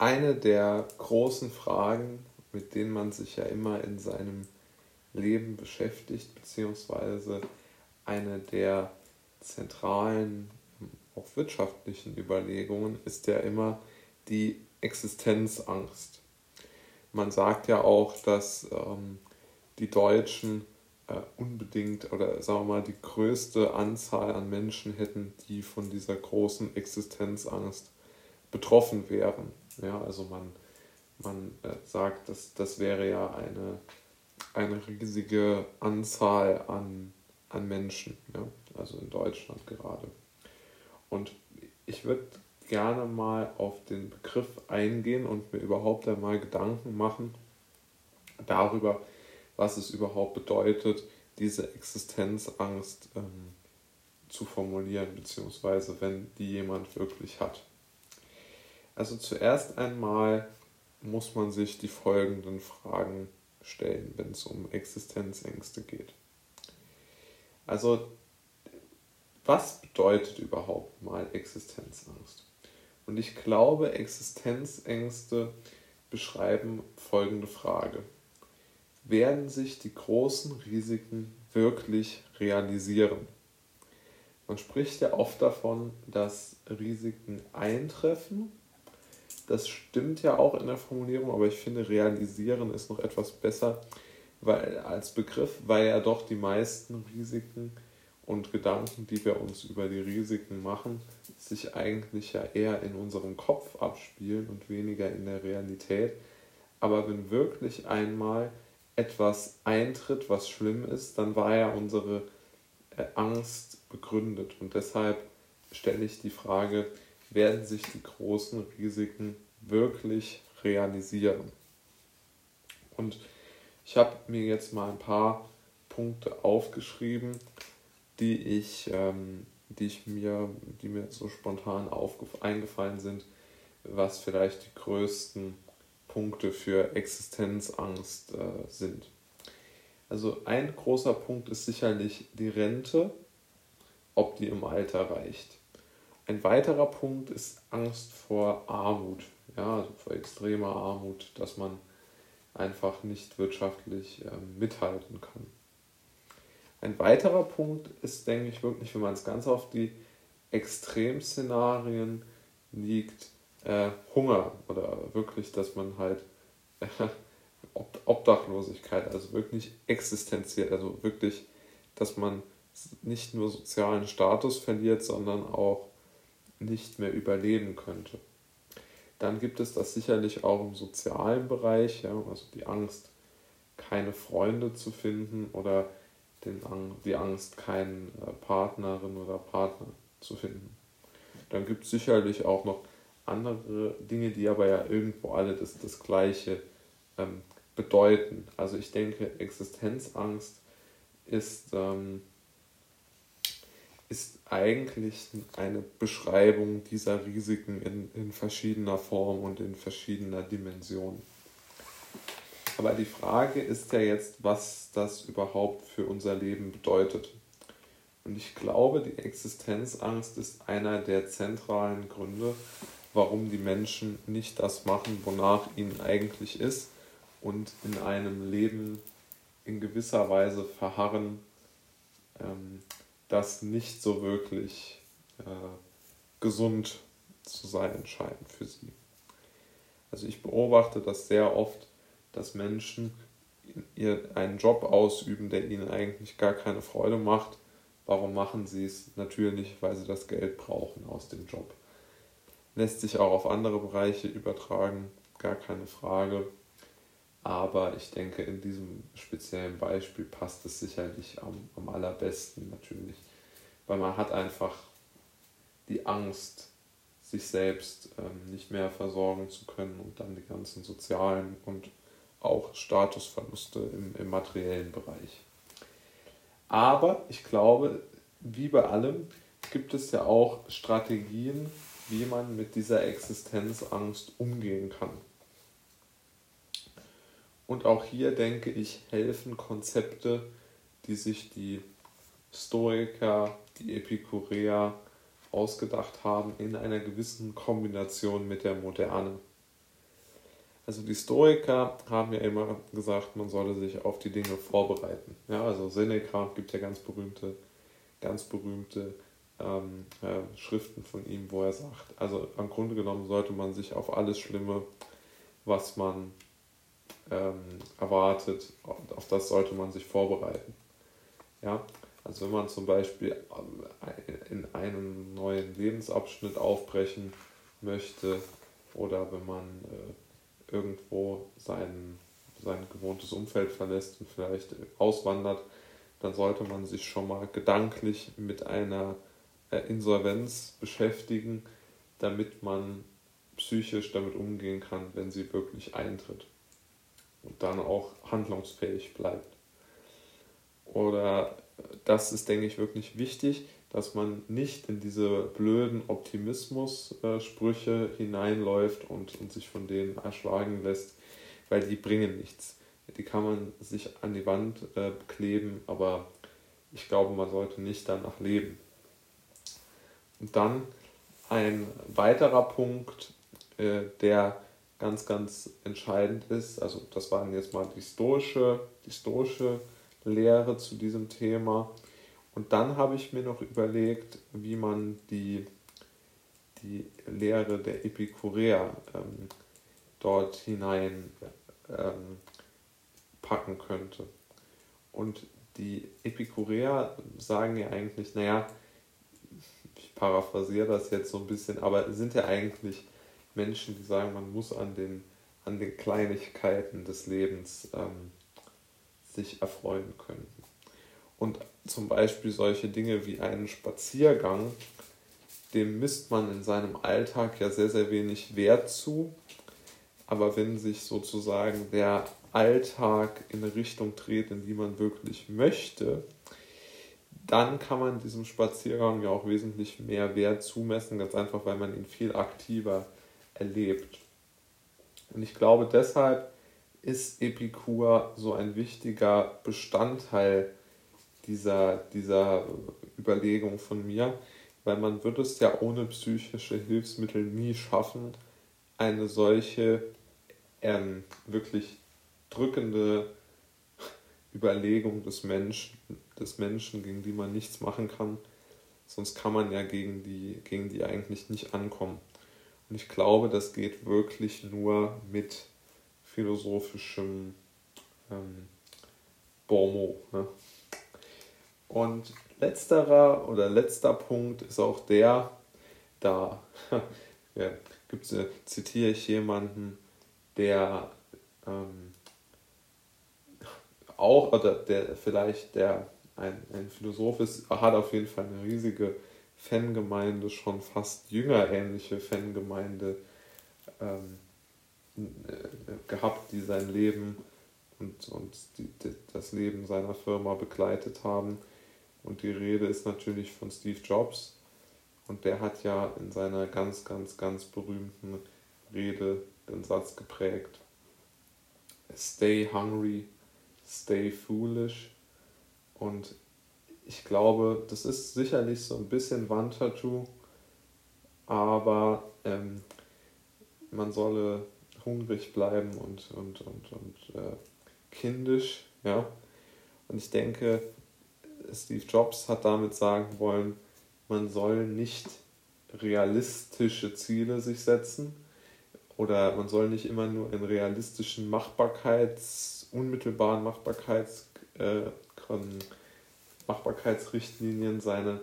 eine der großen Fragen, mit denen man sich ja immer in seinem Leben beschäftigt, beziehungsweise eine der zentralen, auch wirtschaftlichen Überlegungen, ist ja immer die Existenzangst. Man sagt ja auch, dass ähm, die Deutschen äh, unbedingt oder sagen wir mal die größte Anzahl an Menschen hätten, die von dieser großen Existenzangst betroffen wären. Ja, also man, man äh, sagt, dass das wäre ja eine, eine riesige Anzahl an, an Menschen, ja? also in Deutschland gerade. Und ich würde gerne mal auf den Begriff eingehen und mir überhaupt einmal Gedanken machen darüber, was es überhaupt bedeutet, diese Existenzangst ähm, zu formulieren, beziehungsweise wenn die jemand wirklich hat. Also zuerst einmal muss man sich die folgenden Fragen stellen, wenn es um Existenzängste geht. Also, was bedeutet überhaupt mal Existenzangst? Und ich glaube, Existenzängste beschreiben folgende Frage. Werden sich die großen Risiken wirklich realisieren? Man spricht ja oft davon, dass Risiken eintreffen das stimmt ja auch in der Formulierung, aber ich finde, realisieren ist noch etwas besser weil, als Begriff, weil ja doch die meisten Risiken und Gedanken, die wir uns über die Risiken machen, sich eigentlich ja eher in unserem Kopf abspielen und weniger in der Realität. Aber wenn wirklich einmal etwas eintritt, was schlimm ist, dann war ja unsere äh, Angst begründet. Und deshalb stelle ich die Frage, werden sich die großen Risiken wirklich realisieren. Und ich habe mir jetzt mal ein paar Punkte aufgeschrieben, die ich, ähm, die ich mir, die mir so spontan eingefallen sind, was vielleicht die größten Punkte für Existenzangst äh, sind. Also ein großer Punkt ist sicherlich die Rente, ob die im Alter reicht. Ein weiterer Punkt ist Angst vor Armut, ja, also vor extremer Armut, dass man einfach nicht wirtschaftlich äh, mithalten kann. Ein weiterer Punkt ist, denke ich, wirklich, wenn man es ganz auf die Extremszenarien liegt, äh, Hunger oder wirklich, dass man halt äh, Obdachlosigkeit, also wirklich existenziell, also wirklich, dass man nicht nur sozialen Status verliert, sondern auch nicht mehr überleben könnte. Dann gibt es das sicherlich auch im sozialen Bereich, ja, also die Angst, keine Freunde zu finden oder den, die Angst, keinen äh, Partnerin oder Partner zu finden. Dann gibt es sicherlich auch noch andere Dinge, die aber ja irgendwo alle das, das Gleiche ähm, bedeuten. Also ich denke, Existenzangst ist ähm, ist eigentlich eine Beschreibung dieser Risiken in, in verschiedener Form und in verschiedener Dimension. Aber die Frage ist ja jetzt, was das überhaupt für unser Leben bedeutet. Und ich glaube, die Existenzangst ist einer der zentralen Gründe, warum die Menschen nicht das machen, wonach ihnen eigentlich ist und in einem Leben in gewisser Weise verharren, ähm, das nicht so wirklich äh, gesund zu sein scheint für sie. Also ich beobachte das sehr oft, dass Menschen ihr einen Job ausüben, der ihnen eigentlich gar keine Freude macht. Warum machen sie es? Natürlich, weil sie das Geld brauchen aus dem Job. Lässt sich auch auf andere Bereiche übertragen, gar keine Frage. Aber ich denke, in diesem speziellen Beispiel passt es sicherlich am, am allerbesten natürlich. Weil man hat einfach die Angst, sich selbst ähm, nicht mehr versorgen zu können und dann die ganzen sozialen und auch Statusverluste im, im materiellen Bereich. Aber ich glaube, wie bei allem gibt es ja auch Strategien, wie man mit dieser Existenzangst umgehen kann. Und auch hier denke ich, helfen Konzepte, die sich die Stoiker, die Epikureer ausgedacht haben, in einer gewissen Kombination mit der Moderne. Also die Stoiker haben ja immer gesagt, man solle sich auf die Dinge vorbereiten. Ja, also Seneca gibt ja ganz berühmte, ganz berühmte ähm, äh, Schriften von ihm, wo er sagt, also im Grunde genommen sollte man sich auf alles Schlimme, was man ähm, erwartet, auf das sollte man sich vorbereiten. Ja, also wenn man zum Beispiel äh, in einen neuen Lebensabschnitt aufbrechen möchte oder wenn man äh, irgendwo sein, sein gewohntes Umfeld verlässt und vielleicht auswandert, dann sollte man sich schon mal gedanklich mit einer äh, Insolvenz beschäftigen, damit man psychisch damit umgehen kann, wenn sie wirklich eintritt und dann auch handlungsfähig bleibt. Oder das ist, denke ich, wirklich wichtig, dass man nicht in diese blöden Optimismus-Sprüche hineinläuft und, und sich von denen erschlagen lässt, weil die bringen nichts. Die kann man sich an die Wand äh, kleben, aber ich glaube, man sollte nicht danach leben. Und dann ein weiterer Punkt, äh, der ganz, ganz entscheidend ist, also das waren jetzt mal die stoische, die stoische Lehre zu diesem Thema. Und dann habe ich mir noch überlegt, wie man die, die Lehre der Epikureer ähm, dort hinein ähm, packen könnte. Und die Epikureer sagen ja eigentlich, naja, ich paraphrasiere das jetzt so ein bisschen, aber sind ja eigentlich Menschen, die sagen, man muss an den, an den Kleinigkeiten des Lebens ähm, sich erfreuen können. Und zum Beispiel solche Dinge wie einen Spaziergang, dem misst man in seinem Alltag ja sehr, sehr wenig Wert zu. Aber wenn sich sozusagen der Alltag in eine Richtung dreht, in die man wirklich möchte, dann kann man diesem Spaziergang ja auch wesentlich mehr Wert zumessen, ganz einfach, weil man ihn viel aktiver erlebt. Und ich glaube deshalb ist Epikur so ein wichtiger Bestandteil dieser, dieser Überlegung von mir, weil man wird es ja ohne psychische Hilfsmittel nie schaffen, eine solche ähm, wirklich drückende Überlegung des Menschen, des Menschen, gegen die man nichts machen kann. Sonst kann man ja gegen die, gegen die eigentlich nicht ankommen. Und ich glaube, das geht wirklich nur mit philosophischem ähm, Bormo. Ne? Und letzterer oder letzter Punkt ist auch der, da ja, gibt's, äh, zitiere ich jemanden, der ähm, auch, oder der vielleicht der ein, ein Philosoph ist, hat auf jeden Fall eine riesige Fangemeinde, schon fast jüngerähnliche Fangemeinde ähm, äh, gehabt, die sein Leben und, und die, die, das Leben seiner Firma begleitet haben. Und die Rede ist natürlich von Steve Jobs. Und der hat ja in seiner ganz, ganz, ganz berühmten Rede den Satz geprägt. Stay hungry, stay foolish. Und ich glaube, das ist sicherlich so ein bisschen Wandtattoo, aber ähm, man solle hungrig bleiben und, und, und, und äh, kindisch. Ja? Und ich denke, Steve Jobs hat damit sagen wollen, man soll nicht realistische Ziele sich setzen oder man soll nicht immer nur in realistischen Machbarkeits, unmittelbaren Machbarkeits, äh, Machbarkeitsrichtlinien seine,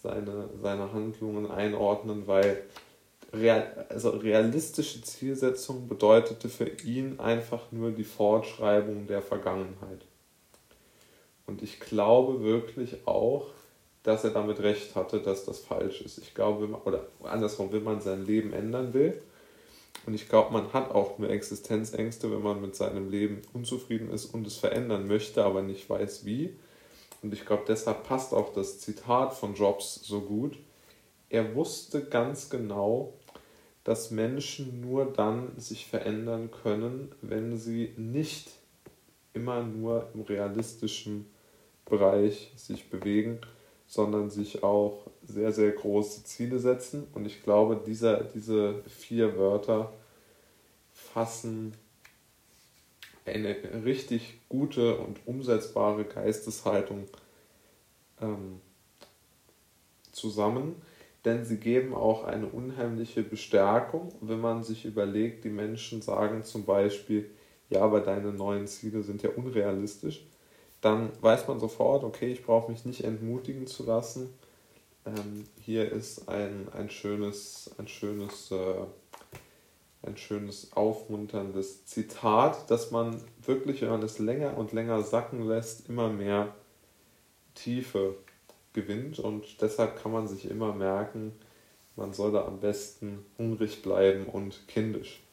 seine, seine Handlungen einordnen, weil real, also realistische Zielsetzung bedeutete für ihn einfach nur die Fortschreibung der Vergangenheit. Und ich glaube wirklich auch, dass er damit recht hatte, dass das falsch ist. Ich glaube, oder andersrum, wenn man sein Leben ändern will, und ich glaube, man hat auch nur Existenzängste, wenn man mit seinem Leben unzufrieden ist und es verändern möchte, aber nicht weiß wie. Und ich glaube, deshalb passt auch das Zitat von Jobs so gut. Er wusste ganz genau, dass Menschen nur dann sich verändern können, wenn sie nicht immer nur im realistischen Bereich sich bewegen, sondern sich auch sehr, sehr große Ziele setzen. Und ich glaube, dieser, diese vier Wörter fassen eine richtig gute und umsetzbare Geisteshaltung ähm, zusammen, denn sie geben auch eine unheimliche Bestärkung, wenn man sich überlegt, die Menschen sagen zum Beispiel, ja, aber deine neuen Ziele sind ja unrealistisch, dann weiß man sofort, okay, ich brauche mich nicht entmutigen zu lassen. Ähm, hier ist ein, ein schönes, ein schönes äh, ein schönes, aufmunterndes Zitat, dass man wirklich, wenn man es länger und länger sacken lässt, immer mehr Tiefe gewinnt und deshalb kann man sich immer merken, man soll da am besten hungrig bleiben und kindisch.